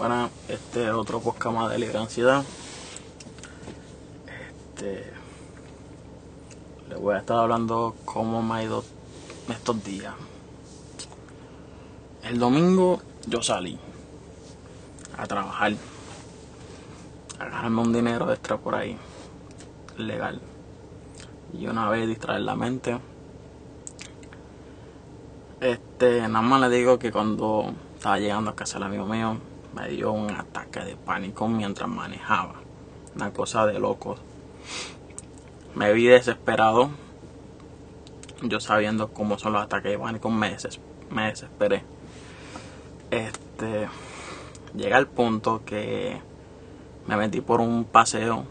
Bueno, este es otro podcast más de libre ansiedad. Este, les voy a estar hablando cómo me ha ido estos días. El domingo yo salí a trabajar, a ganarme un dinero extra por ahí, legal. Y una vez distraer la mente. Este, nada más le digo que cuando estaba llegando a casa el amigo mío, me dio un ataque de pánico mientras manejaba. Una cosa de locos. Me vi desesperado. Yo sabiendo cómo son los ataques de pánico, me, me desesperé. Este, llega al punto que me metí por un paseo,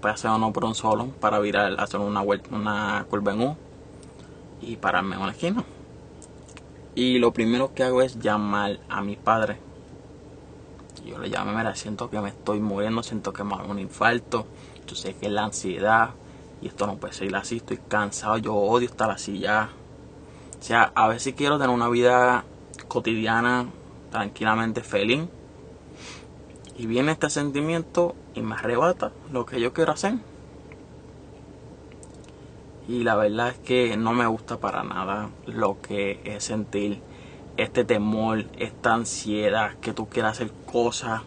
paseo no por un solo, para virar, hacer una vuelta, una curva en U y pararme en una esquina. Y lo primero que hago es llamar a mi padre yo le llamo, mira, siento que me estoy muriendo, siento que me hago un infarto, yo sé que es la ansiedad y esto no puede seguir así, estoy cansado, yo odio estar así ya. O sea, a veces quiero tener una vida cotidiana, tranquilamente feliz. Y viene este sentimiento y me arrebata lo que yo quiero hacer. Y la verdad es que no me gusta para nada lo que es sentir este temor, esta ansiedad, que tú quieras hacer cosas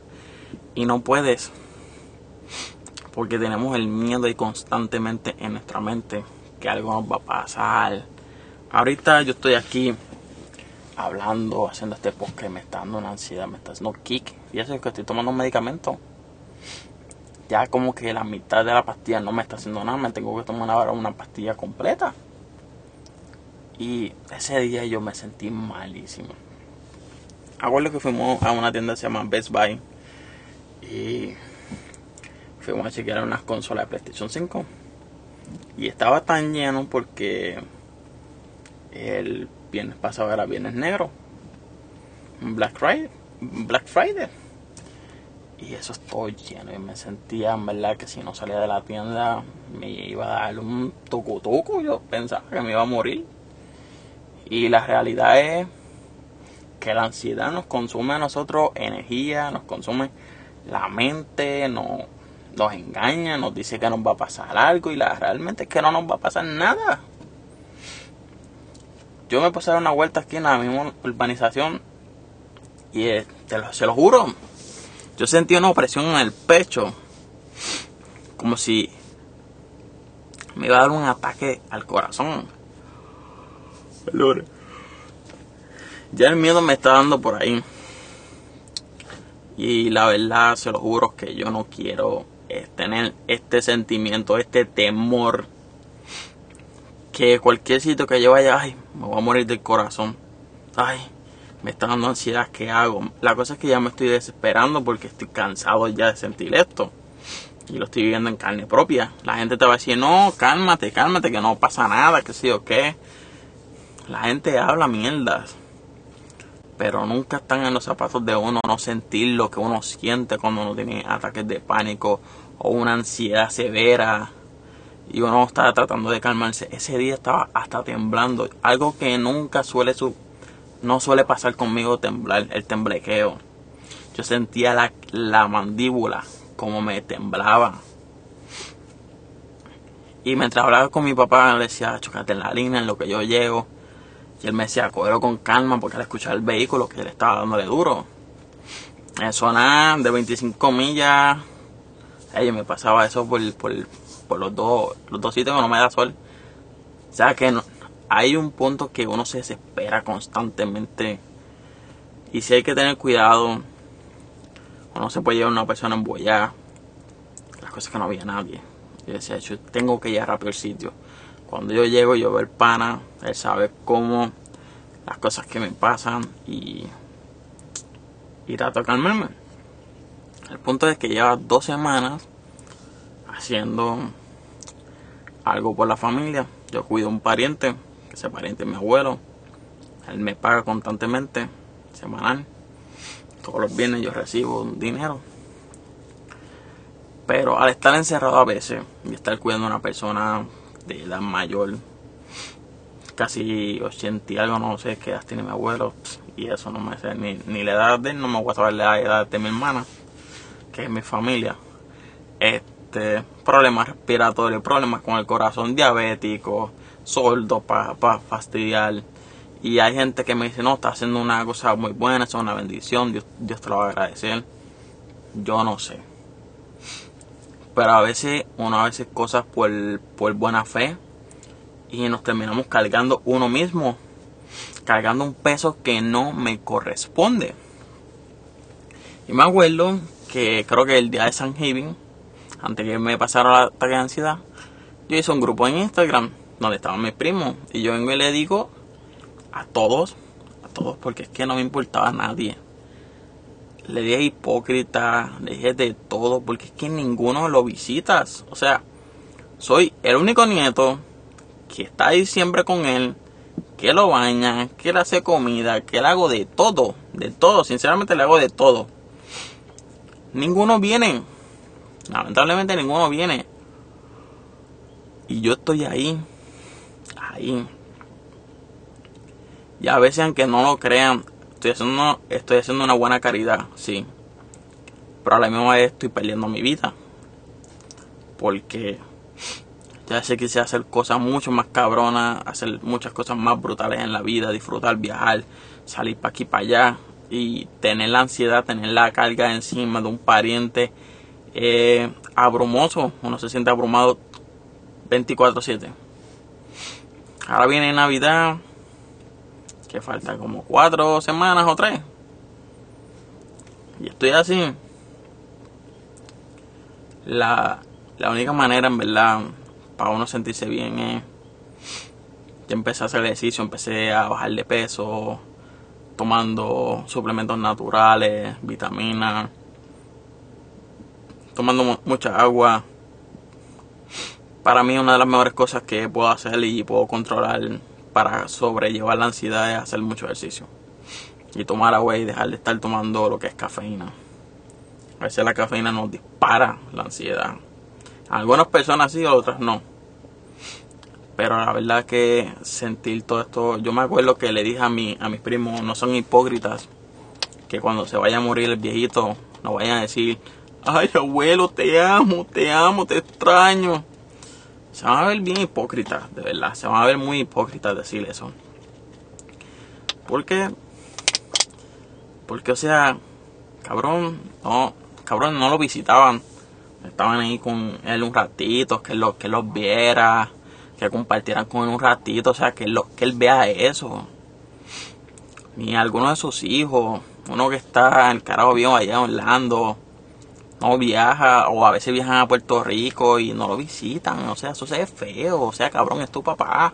y no puedes. Porque tenemos el miedo y constantemente en nuestra mente que algo nos va a pasar. Ahorita yo estoy aquí hablando, haciendo este podcast, me está dando una ansiedad, me está haciendo kick. Fíjate que estoy tomando un medicamento. Ya como que la mitad de la pastilla no me está haciendo nada, me tengo que tomar ahora una pastilla completa. Y ese día yo me sentí malísimo. Acuerdo que fuimos a una tienda que se llama Best Buy. Y fuimos a chequear unas consolas de PlayStation 5. Y estaba tan lleno porque el viernes pasado era viernes negro. Black Friday. Black Friday. Y eso estoy lleno. Y me sentía en verdad que si no salía de la tienda me iba a dar un tucu Yo pensaba que me iba a morir. Y la realidad es que la ansiedad nos consume a nosotros energía, nos consume la mente, nos, engaña, nos dice que nos va a pasar algo y la realmente es que no nos va a pasar nada. Yo me dar una vuelta aquí en la misma urbanización y eh, se lo juro, yo sentí una opresión en el pecho, como si me iba a dar un ataque al corazón. Ya el miedo me está dando por ahí. Y la verdad, se lo juro que yo no quiero eh, tener este sentimiento, este temor. Que cualquier sitio que yo vaya, ay, me voy a morir del corazón. Ay, me está dando ansiedad, ¿qué hago? La cosa es que ya me estoy desesperando porque estoy cansado ya de sentir esto. Y lo estoy viviendo en carne propia. La gente te va a decir, no, cálmate, cálmate, que no pasa nada, que sí o qué. La gente habla mierdas, pero nunca están en los zapatos de uno, no sentir lo que uno siente cuando uno tiene ataques de pánico o una ansiedad severa y uno está tratando de calmarse. Ese día estaba hasta temblando, algo que nunca suele no suele pasar conmigo temblar, el temblequeo. Yo sentía la, la mandíbula como me temblaba. Y mientras hablaba con mi papá, le decía, chocate en la línea en lo que yo llego. Y él me decía, cógelo con calma porque al escuchar el vehículo que le estaba dándole duro. En zona de 25 millas, ella me pasaba eso por, por, los, dos, los dos sitios que no me da sol. O sea que hay un punto que uno se desespera constantemente. Y si hay que tener cuidado, uno se puede llevar una persona embollada. Las cosas que no había nadie. Yo decía, yo tengo que ir rápido al sitio. Cuando yo llego, yo veo el pana, él sabe cómo las cosas que me pasan y, y trato de calmarme. El punto es que lleva dos semanas haciendo algo por la familia. Yo cuido a un pariente, ese pariente es mi abuelo. Él me paga constantemente, semanal. Todos los viernes yo recibo dinero. Pero al estar encerrado a veces y estar cuidando a una persona de edad mayor, casi 80 y algo, no sé qué edad tiene mi abuelo, y eso no me sé ni, ni la edad de él, no me voy a saber la edad de mi hermana, que es mi familia. Este, problemas respiratorios, problemas con el corazón, diabético, sordo para fastidiar. Y hay gente que me dice, no, está haciendo una cosa muy buena, es una bendición, Dios, Dios te lo va a agradecer. Yo no sé. Pero a veces uno a veces cosas por, por buena fe y nos terminamos cargando uno mismo, cargando un peso que no me corresponde. Y me acuerdo que creo que el día de San Giving, antes que me pasara la ataque de ansiedad, yo hice un grupo en Instagram donde estaban mis primos y yo vengo y le digo a todos, a todos, porque es que no me importaba a nadie. Le dije hipócrita, le dije de todo, porque es que ninguno lo visitas. O sea, soy el único nieto que está ahí siempre con él, que lo baña, que le hace comida, que le hago de todo, de todo, sinceramente le hago de todo. Ninguno viene, lamentablemente ninguno viene. Y yo estoy ahí, ahí. Y a veces aunque no lo crean, estoy haciendo, estoy haciendo una buena caridad, sí. Pero a la misma vez estoy perdiendo mi vida. Porque ya sé que quise hacer cosas mucho más cabronas, hacer muchas cosas más brutales en la vida, disfrutar, viajar, salir para aquí, para allá y tener la ansiedad, tener la carga encima de un pariente eh, abrumoso. Uno se siente abrumado 24/7. Ahora viene Navidad, que falta como cuatro semanas o tres. Y estoy así. La, la única manera, en verdad, para uno sentirse bien es... Yo empecé a hacer ejercicio, empecé a bajar de peso, tomando suplementos naturales, vitaminas, tomando mucha agua. Para mí una de las mejores cosas que puedo hacer y puedo controlar para sobrellevar la ansiedad es hacer mucho ejercicio. Y tomar agua y dejar de estar tomando lo que es cafeína. A veces la cafeína nos dispara la ansiedad. algunas personas sí, otras no. Pero la verdad que sentir todo esto, yo me acuerdo que le dije a, mi, a mis primos, no son hipócritas, que cuando se vaya a morir el viejito, no vayan a decir, ay abuelo, te amo, te amo, te extraño. Se van a ver bien hipócritas, de verdad, se van a ver muy hipócritas decir eso. ¿Por qué? Porque, o sea, cabrón, no, cabrón, no lo visitaban. Estaban ahí con él un ratito, que, lo, que los viera que compartieran con él un ratito, o sea, que, lo, que él vea eso. Ni alguno de sus hijos, uno que está el carajo bien allá en Orlando, no viaja, o a veces viajan a Puerto Rico y no lo visitan, o sea, eso se ve feo, o sea, cabrón, es tu papá.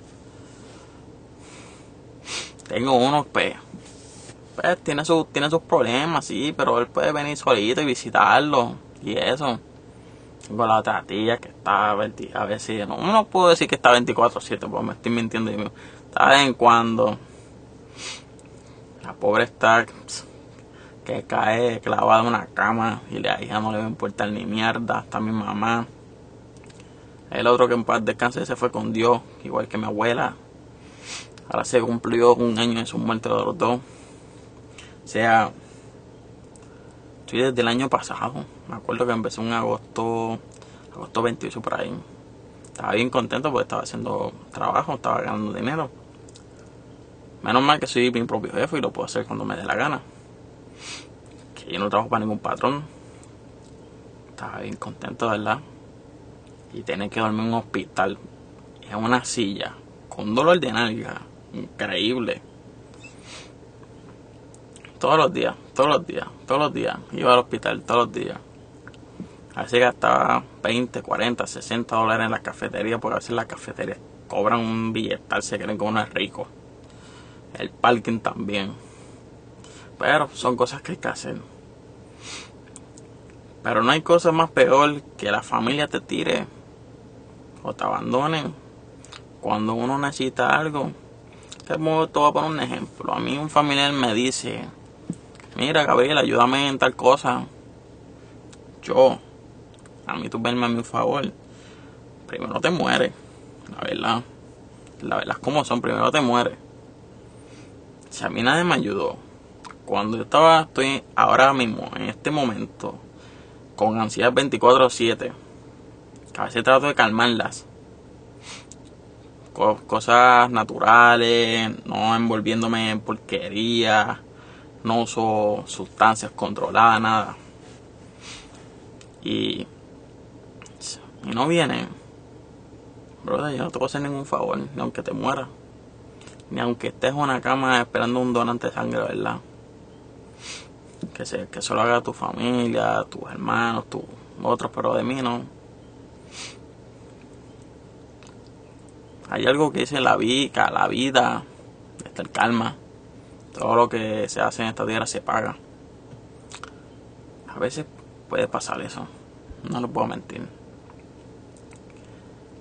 Tengo uno, pues, pues tiene, su, tiene sus problemas, sí, pero él puede venir solito y visitarlo, y eso. Tengo la otra tía que está a ver si no, no puedo decir que está 24-7, porque me estoy mintiendo. Está de vez en cuando. La pobre está que cae clavada en una cama y la hija no le va a importar ni mierda. Está mi mamá. El otro que en paz descanse se fue con Dios, igual que mi abuela. Ahora se cumplió un año de su muerte de los dos. O sea, estoy desde el año pasado me acuerdo que empecé en agosto, agosto 28 por ahí. Estaba bien contento porque estaba haciendo trabajo, estaba ganando dinero. Menos mal que soy mi propio jefe y lo puedo hacer cuando me dé la gana. Que yo no trabajo para ningún patrón. Estaba bien contento, ¿verdad? Y tener que dormir en un hospital, en una silla, con dolor de nalga. Increíble. Todos los días, todos los días, todos los días. Iba al hospital todos los días. A veces gastaba 20, 40, 60 dólares en la cafetería, porque a veces las cafeterías cobran un billetal, se creen que uno es rico. El parking también. Pero son cosas que hay que hacer. Pero no hay cosa más peor que la familia te tire o te abandonen cuando uno necesita algo. Te voy a poner un ejemplo. A mí un familiar me dice, mira Gabriel, ayúdame en tal cosa. Yo a mí tú verme a mi favor, primero te mueres, la verdad. La verdad es como son, primero te mueres. Si a mí nadie me ayudó, cuando yo estaba, estoy ahora mismo, en este momento, con ansiedad 24-7, a veces trato de calmarlas. Cosas naturales, no envolviéndome en porquería, no uso sustancias controladas, nada. Y, y no viene. Brother, yo no te puedo hacer ningún favor, ni aunque te muera. Ni aunque estés en una cama esperando un donante de sangre, ¿verdad? Que, se, que solo haga tu familia, tus hermanos, tus otros, pero de mí no. Hay algo que dice la vida, la vida, está el calma. Todo lo que se hace en esta tierra se paga. A veces puede pasar eso. No lo puedo mentir.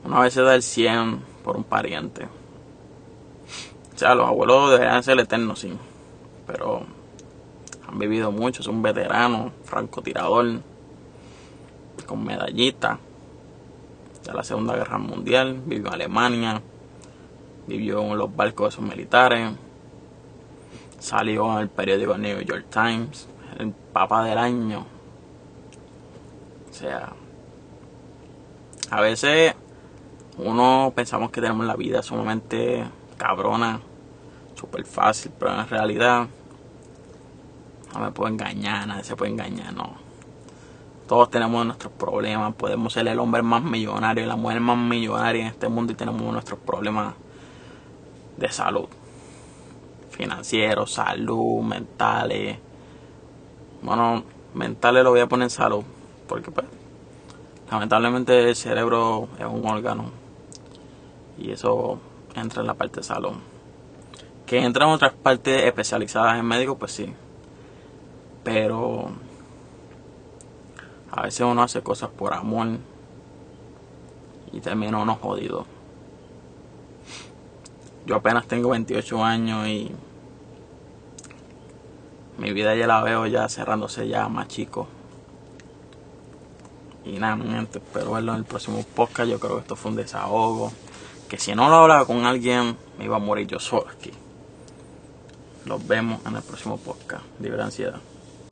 Una vez se da el 100 por un pariente. O sea, los abuelos deberían ser eternos, sí. Pero han vivido mucho, es un veterano, francotirador, con medallita de la Segunda Guerra Mundial, vivió en Alemania, vivió en los barcos de esos militares, salió en el periódico New York Times, el Papa del Año. O sea, a veces uno pensamos que tenemos la vida sumamente cabrona, súper fácil, pero en realidad no me puedo engañar, nadie se puede engañar, no. Todos tenemos nuestros problemas, podemos ser el hombre más millonario y la mujer más millonaria en este mundo y tenemos nuestros problemas de salud. Financieros, salud, mentales. Bueno, mentales lo voy a poner en salud, porque pues, lamentablemente el cerebro es un órgano y eso entra en la parte de salud. Que entra en otras partes especializadas en médicos, pues sí. Pero a veces uno hace cosas por amor y termina uno jodido. Yo apenas tengo 28 años y mi vida ya la veo ya cerrándose ya más chico. Y nada, mi gente, espero verlo en el próximo podcast. Yo creo que esto fue un desahogo. Que si no lo hablaba con alguien, me iba a morir yo solo aquí. Los vemos en el próximo podcast. Libre ansiedad.